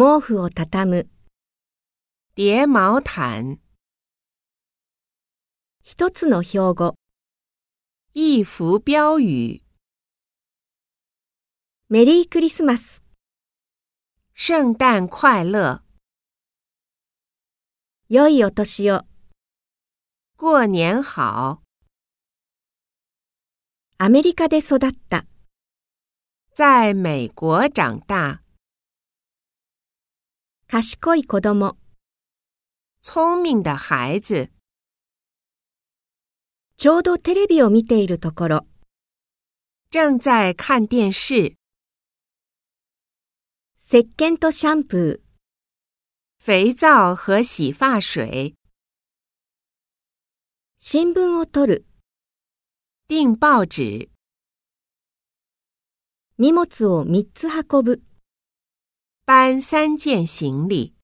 毛布を畳む。叠毛毯。一つの標語。一幅标语。メリークリスマス。圣诞快乐。良いお年を。过年好。アメリカで育った。在美国长大。賢い子供。聪明的孩子。ちょうどテレビを見ているところ。正在看电视。石鹸とシャンプー。肥皂和洗发水。新聞を取る。订报纸。荷物を三つ運ぶ。搬三件行李。